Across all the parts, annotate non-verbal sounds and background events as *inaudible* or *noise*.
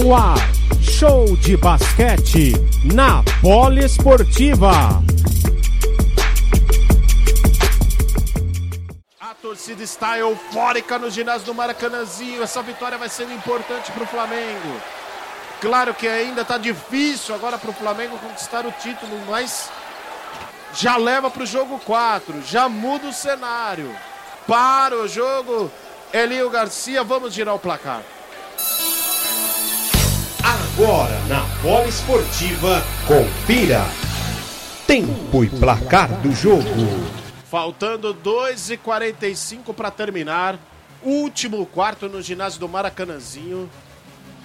No ar, show de basquete na Poliesportiva. A torcida está eufórica no ginásio do Maracanãzinho. Essa vitória vai ser importante para o Flamengo. Claro que ainda está difícil agora para o Flamengo conquistar o título, mas já leva para o jogo 4, já muda o cenário. Para o jogo, Elinho Garcia, vamos girar o placar. Agora na Poliesportiva, confira tempo e placar do jogo. Faltando 2 e 45 para terminar. Último quarto no ginásio do Maracanãzinho.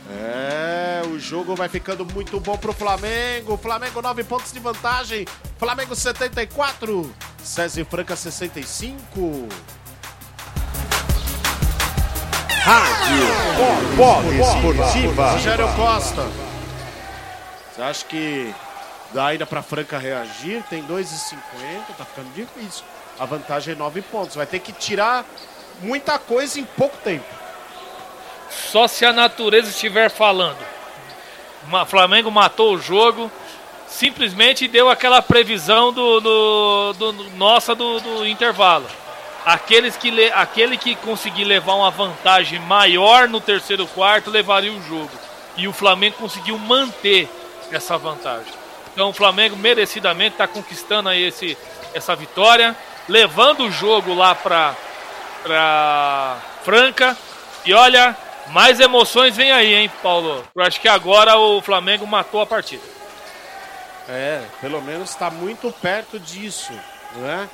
É, o jogo vai ficando muito bom pro Flamengo. Flamengo 9 pontos de vantagem. Flamengo 74. César Franca 65. Rádio Poliesportiva. Rogério Costa. Você acha que dá ainda pra Franca reagir? Tem 2,50. Tá ficando difícil. A vantagem é 9 pontos. Vai ter que tirar muita coisa em pouco tempo. Só se a natureza estiver falando. O Flamengo matou o jogo, simplesmente deu aquela previsão do, do, do nossa do, do, intervalo. Aqueles que le, aquele que conseguir levar uma vantagem maior no terceiro quarto levaria o jogo. E o Flamengo conseguiu manter essa vantagem. Então o Flamengo merecidamente está conquistando aí esse, essa vitória, levando o jogo lá para Franca. E olha, mais emoções vem aí, hein, Paulo? Eu acho que agora o Flamengo matou a partida. É, pelo menos está muito perto disso, né?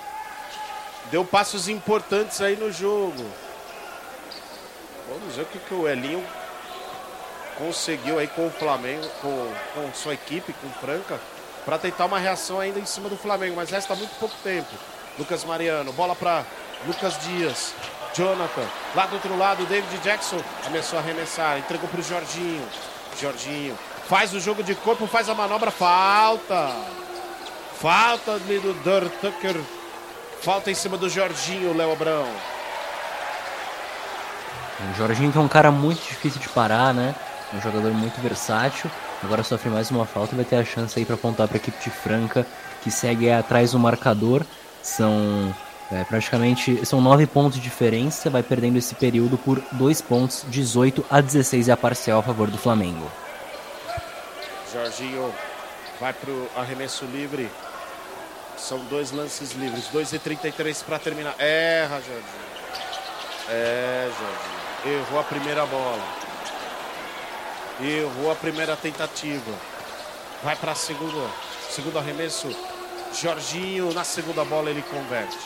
Deu passos importantes aí no jogo. Vamos ver o que, que o Elinho conseguiu aí com o Flamengo, com, com sua equipe, com Franca, para tentar uma reação ainda em cima do Flamengo, mas resta muito pouco tempo. Lucas Mariano, bola para Lucas Dias. Jonathan, lá do outro lado, David Jackson começou a arremessar, entregou para o Jorginho. Jorginho faz o jogo de corpo, faz a manobra, falta. Falta ali do Dirt Tucker. Falta em cima do Jorginho, Léo Abrão. O Jorginho que é um cara muito difícil de parar, né? Um jogador muito versátil. Agora sofre mais uma falta e vai ter a chance aí para apontar para a equipe de Franca, que segue atrás do marcador. São é, praticamente são 9 pontos de diferença, vai perdendo esse período por 2 pontos, 18 a 16 é a parcial a favor do Flamengo. Jorginho vai para o arremesso livre. São dois lances livres, 2 e 33 para terminar. Erra, Jorginho. É, Jorginho. Errou a primeira bola. Errou a primeira tentativa. Vai para a segunda. Segundo arremesso. Jorginho, na segunda bola ele converte.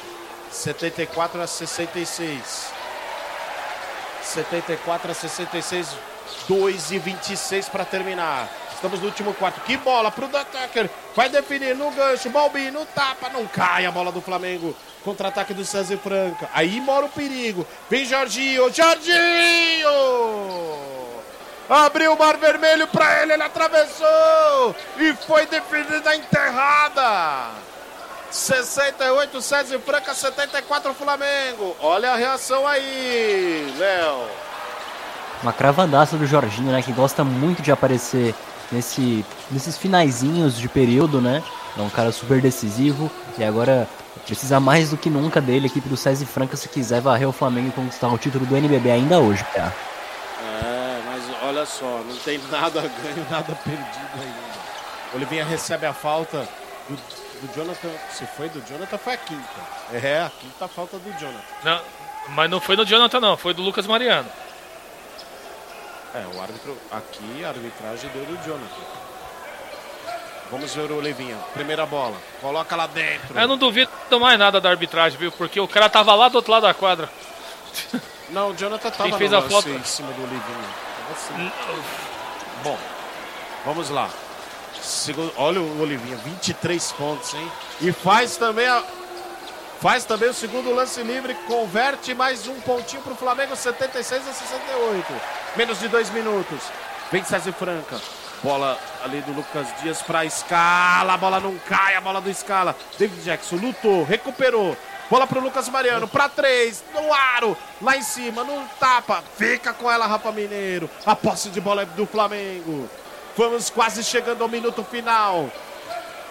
74 a 66. 74 a 66. 2 e 26 para terminar. Estamos no último quarto. Que bola pro Tucker. Vai definir no gancho. Balbi no tapa. Não cai a bola do Flamengo. Contra-ataque do César Franca. Aí mora o perigo. Vem Jorginho. Jorginho! Abriu o mar vermelho para ele. Ele atravessou. E foi definida enterrada. 68 César Franca, 74 Flamengo. Olha a reação aí, Léo. Uma cravadaça do Jorginho, né? Que gosta muito de aparecer nesse, nesses finaizinhos de período, né? É um cara super decisivo e agora precisa mais do que nunca dele, a equipe do César Franca, se quiser varrer o Flamengo e conquistar o título do NBB ainda hoje, PA. É, mas olha só, não tem nada ganho, nada perdido ainda. Olivinha recebe a falta do do Jonathan, se foi do Jonathan, foi a quinta. É, a quinta falta do Jonathan. Não, mas não foi do Jonathan, não, foi do Lucas Mariano. É, o árbitro, aqui a arbitragem deu do Jonathan. Vamos ver o Olivinha. Primeira bola. Coloca lá dentro. Eu não duvido mais nada da arbitragem, viu? Porque o cara tava lá do outro lado da quadra. Não, o Jonathan tava Quem fez a foto em cima do Olivinha. Assim. Bom, vamos lá. Segundo, olha o Olivinha, 23 pontos, hein? E faz também a, faz também o segundo lance livre, converte mais um pontinho para o Flamengo, 76 a 68. Menos de dois minutos. Vem César Franca. Bola ali do Lucas Dias para Escala. A bola não cai, a bola do Escala. David Jackson lutou, recuperou. Bola pro Lucas Mariano, pra três, no aro, lá em cima, no tapa. Fica com ela, Rafa Mineiro. A posse de bola é do Flamengo. Vamos quase chegando ao minuto final.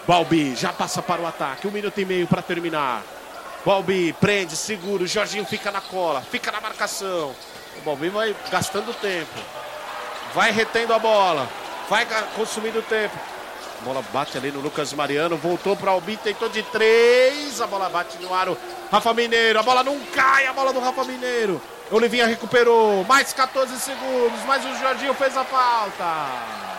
Balbi já passa para o ataque. Um minuto e meio para terminar. Balbi prende, segura. O Jorginho fica na cola, fica na marcação. O Balbi vai gastando tempo. Vai retendo a bola. Vai consumindo tempo. A bola bate ali no Lucas Mariano. Voltou para o Albi, tentou de três. A bola bate no aro. Rafa Mineiro. A bola não cai. A bola do Rafa Mineiro. Olivinha recuperou. Mais 14 segundos. Mas o Jorginho fez a falta.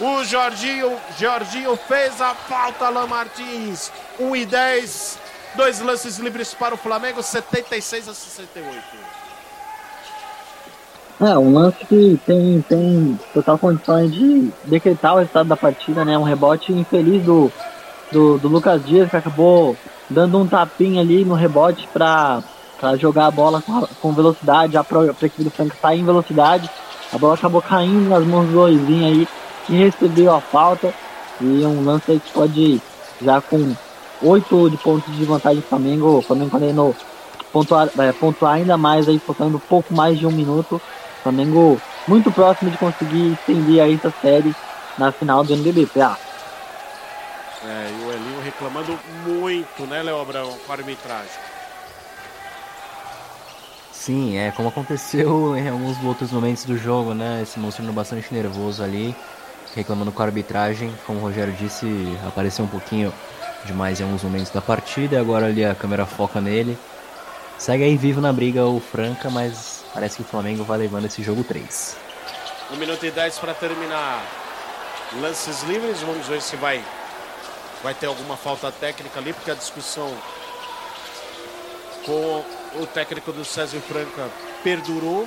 O Jorginho, Jorginho fez a falta, Alain Martins. 1 e 10. Dois lances livres para o Flamengo, 76 a 68. É, um lance que tem, tem total condições de decretar o resultado da partida, né? Um rebote infeliz do, do, do Lucas Dias, que acabou dando um tapinha ali no rebote para jogar a bola com, com velocidade, a, a equipe do Franca sair em velocidade. A bola acabou caindo nas mãos do Oizinho aí, que recebeu a falta. E um lance aí que pode, já com 8 de pontos de vantagem do Flamengo, o Flamengo podendo pontuar, é, pontuar ainda mais aí, faltando pouco mais de um minuto. O Flamengo muito próximo de conseguir estender aí essa série na final do NBB, PA. É, e o Elinho reclamando muito, né, Léo Abrão, com a arbitragem. Sim, é como aconteceu *laughs* em alguns outros momentos do jogo, né? Se mostrando bastante nervoso ali reclamando com a arbitragem. Como o Rogério disse, apareceu um pouquinho demais em alguns momentos da partida. E agora ali a câmera foca nele. Segue aí vivo na briga o Franca, mas parece que o Flamengo vai levando esse jogo 3. 1 minuto e 10 para terminar. Lances livres, vamos ver se vai, vai ter alguma falta técnica ali, porque a discussão com o técnico do César Franca perdurou.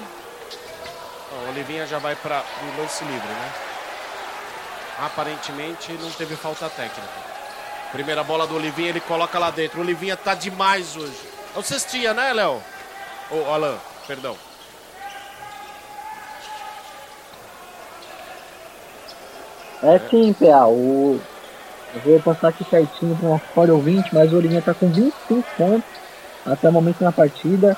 O Olivinha já vai para o lance livre, né? aparentemente não teve falta técnica. Primeira bola do Olivinha, ele coloca lá dentro. O Olivinha tá demais hoje. É o cestinha, né, Léo? Ô, oh, Alan, perdão. É sim, PA. O... Eu vou passar aqui certinho para uma fora ouvinte, mas o Olivinha tá com 25 pontos até o momento na partida.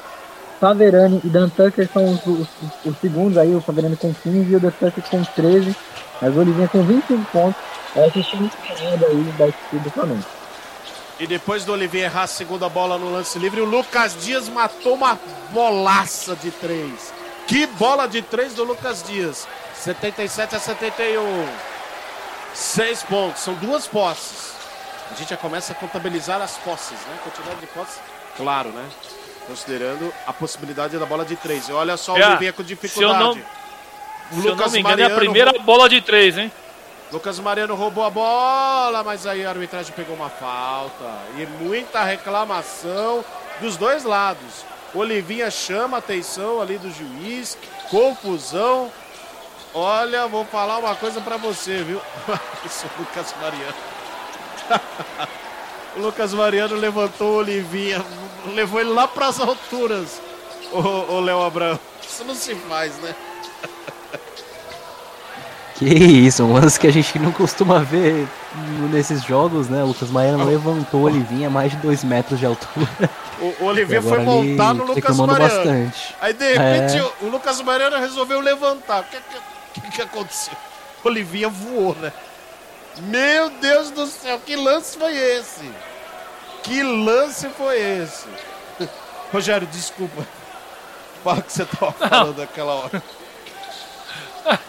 Faverani e Dan Tucker são os, os, os, segundos aí, o Faverani com 15 e o Dan Tucker com 13. Mas o Olivinha com 25 pontos é assistir muito esperado aí da equipe do Flamengo. E depois do Olivinha errar a segunda bola no lance livre, o Lucas Dias matou uma bolaça de três. Que bola de três do Lucas Dias. 77 a 71. Seis pontos, são duas posses. A gente já começa a contabilizar as posses, né? Quantidade de posses, claro, né? Considerando a possibilidade da bola de três. E olha só o Olivinha com dificuldade. Se Lucas eu não me engano, Mariano é a primeira bola de três, hein? Lucas Mariano roubou a bola, mas aí a arbitragem pegou uma falta. E muita reclamação dos dois lados. Olivinha chama a atenção ali do juiz, confusão. Olha, vou falar uma coisa para você, viu? *laughs* Isso, Lucas Mariano. *laughs* o Lucas Mariano levantou o Olivinha, levou ele lá para as alturas. O Léo Abrão. Isso não se faz, né? *laughs* Que isso, um lance que a gente não costuma ver nesses jogos, né? O Lucas Mariano oh. levantou o Olivinha a mais de 2 metros de altura. O, o Olivinha foi montar no Lucas Mariano. Bastante. Aí de repente é... o, Lucas Mariano resolveu levantar. O que, que, que, aconteceu? Olivinha voou, né? Meu Deus do céu, que lance foi esse? Que lance foi esse? *laughs* Rogério, desculpa. Fala que você tava falando naquela hora. *laughs*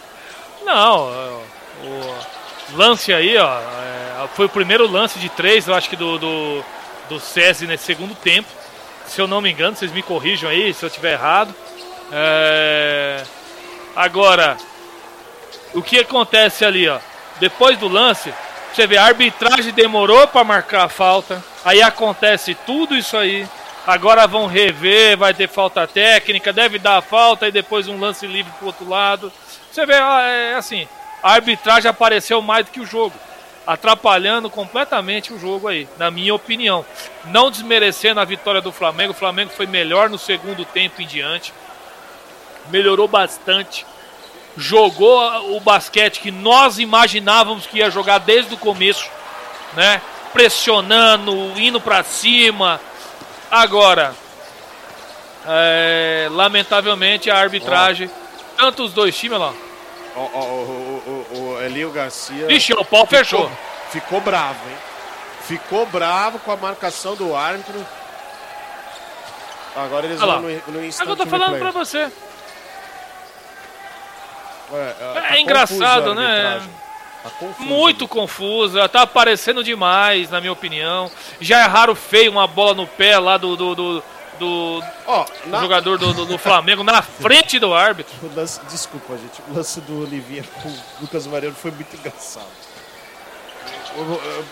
Não, o lance aí, ó, é, foi o primeiro lance de três, eu acho que do, do, do SESI nesse segundo tempo. Se eu não me engano, vocês me corrijam aí se eu estiver errado. É... Agora, o que acontece ali, ó? Depois do lance, você vê, a arbitragem demorou para marcar a falta. Aí acontece tudo isso aí. Agora vão rever, vai ter falta técnica, deve dar a falta e depois um lance livre pro outro lado. Você vê, é assim, a arbitragem apareceu mais do que o jogo, atrapalhando completamente o jogo aí, na minha opinião. Não desmerecendo a vitória do Flamengo, o Flamengo foi melhor no segundo tempo em diante, melhorou bastante, jogou o basquete que nós imaginávamos que ia jogar desde o começo, né? Pressionando, indo para cima, Agora, é, lamentavelmente a arbitragem, tanto os dois times lá. O, o, o, Elio Garcia. Vixe, o pau fechou. Ficou bravo, hein? Ficou bravo com a marcação do árbitro. Agora eles Olha lá. vão no, no instant Agora eu tô falando replay. pra você. É, É engraçado, né? arbitragem. Tá confusa. Muito confusa, tá aparecendo demais, na minha opinião. Já erraram feio uma bola no pé lá do, do, do, do Ó, na- jogador do, do- do Flamengo, na *laughs* frente do árbitro. lance- desculpa, gente. O lance do Olivinha com o Lucas Mariano foi muito engraçado. O-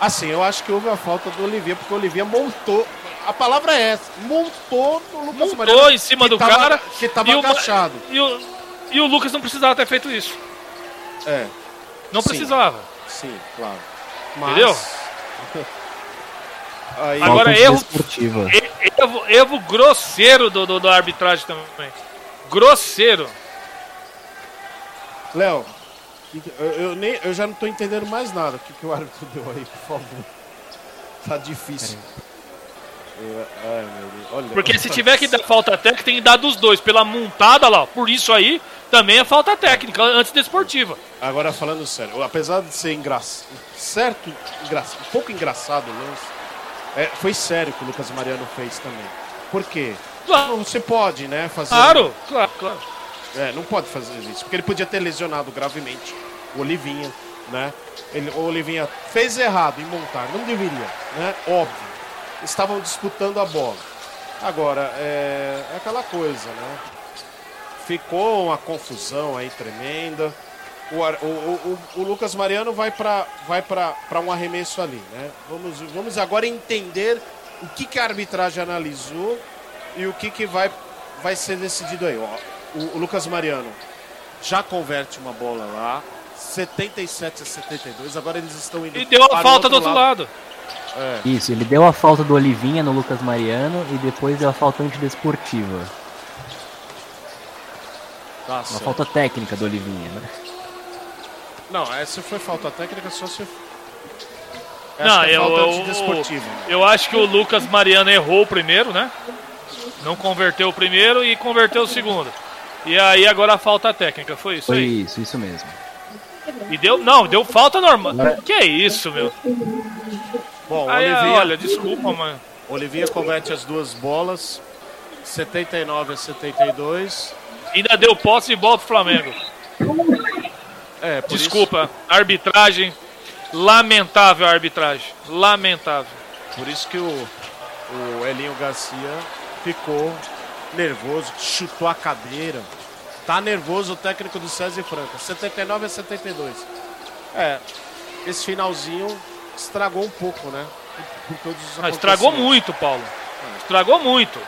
Assim, eu acho que houve a falta do Olivinha, porque o Olivinha montou. A palavra é essa: montou no Lucas Montou Mariano. em cima do tava- cara. Que tava e o Ma- agachado. E o, e o Lucas não precisava ter feito isso. É, Não Sim. precisava. sim, claro. Mas... Entendeu? *laughs* Aí, Agora, erro- Erro, erro grosseiro do, do, do arbitragem também. Grosseiro. Léo, eu, eu nem, eu já não tô entendendo mais nada. O que, que o árbitro deu aí, por favor? *laughs* Tá difícil. Eu- ai, meu Deus. Olha, Porque se tiver que dar falta técnica, tem que dar dos dois. Pela montada lá. Por isso aí, também é falta técnica, antes desportiva. Agora falando sério, apesar de ser engraçado, certo, engra- um pouco engraçado o lance, é, foi sério que o Lucas Mariano fez também. Por quê? Claro, Você pode, né, fazer. claro, claro. claro. É, não pode fazer isso, porque ele podia ter lesionado gravemente o Olivinha, né? Ele, o Olivinha fez errado em montar, não deveria, né? Óbvio. Estavam disputando a bola. Agora, é, é aquela coisa, né? Ficou uma confusão aí tremenda. O, o, o, o- Lucas Mariano vai para vai pra, pra um arremesso ali, né? Vamos, vamos agora entender o que, que a arbitragem analisou e o que, que vai, vai ser decidido aí. Ó, o, o Lucas Mariano já converte uma bola lá, 77 a 72. Agora eles estão indo E deu a para o falta do outro lado. É, Isso, ele deu a falta do Olivinha no Lucas Mariano e depois deu a falta antidesportiva. Tá Uma certo. falta técnica do Olivinha, né? Não, essa foi falta técnica só se. Essa Não, é eu, falta eu, eu acho que o Lucas Mariano errou o primeiro, né? Não converteu o primeiro e converteu o segundo. E aí agora a falta técnica, foi isso Foi aí. isso, isso mesmo. E deu, não, deu falta normal. Que é isso, meu? Bom, Aí, Olivinha, olha, desculpa, mano. Olivinha converte as duas bolas, 79 a 72. Ainda deu posse de bola pro Flamengo. É, por Desculpa, arbitragem. Lamentável a arbitragem. Lamentável. Isso, por isso que o, o Elinho Garcia ficou nervoso, chutou a cadeira. Tá nervoso o técnico do César Franca. 79 a 72. É, esse finalzinho estragou um pouco, né? Por, todos os Ah, estragou muito, Paulo. Estragou muito.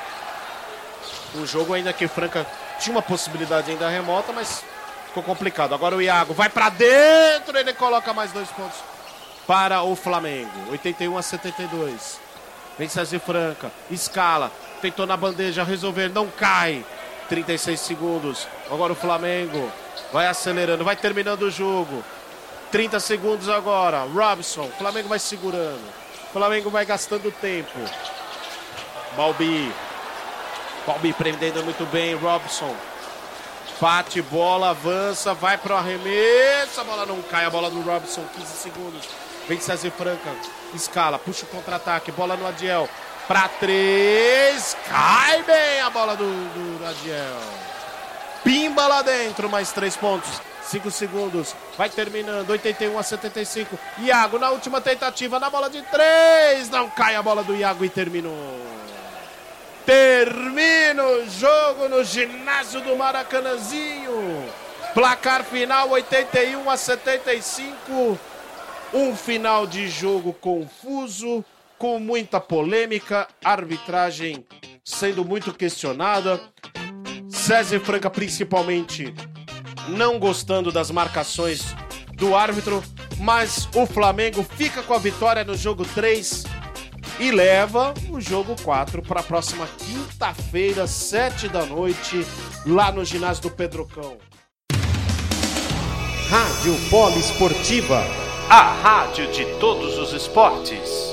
Um jogo ainda que Franca tinha uma possibilidade ainda remota, mas ficou complicado. Agora o Iago vai pra dentro, ele coloca mais dois pontos para o Flamengo. 81 a 72. Vem César Franca, escala, tentou na bandeja resolver, não cai. 36 segundos. Agora o Flamengo vai acelerando, vai terminando o jogo. 30 segundos agora. Robson, Flamengo vai segurando. Flamengo vai gastando tempo. Balbi, Balbi prendendo muito bem, Robson. Bate bola, avança, vai pro arremesso. A bola não cai, a bola do Robson, 15 segundos. Vem César Franca, escala, puxa o contra-ataque, bola no Adiel. Pra três, cai bem a bola do, do Adiel. Pimba lá dentro, mais três pontos. Cinco segundos, vai terminando, 81 a 75. Iago na última tentativa, na bola de três. Não cai a bola do Iago e terminou. Termina o jogo no ginásio do Maracanãzinho. Placar final 81 a 75. Um final de jogo confuso, com muita polêmica, arbitragem sendo muito questionada. César Franca, principalmente, não gostando das marcações do árbitro, mas o Flamengo fica com a vitória no jogo 3 e leva o jogo 4 para a próxima quinta-feira, 7 da noite, lá no ginásio do Pedrocão. Rádio Poliesportiva. A rádio de todos os esportes.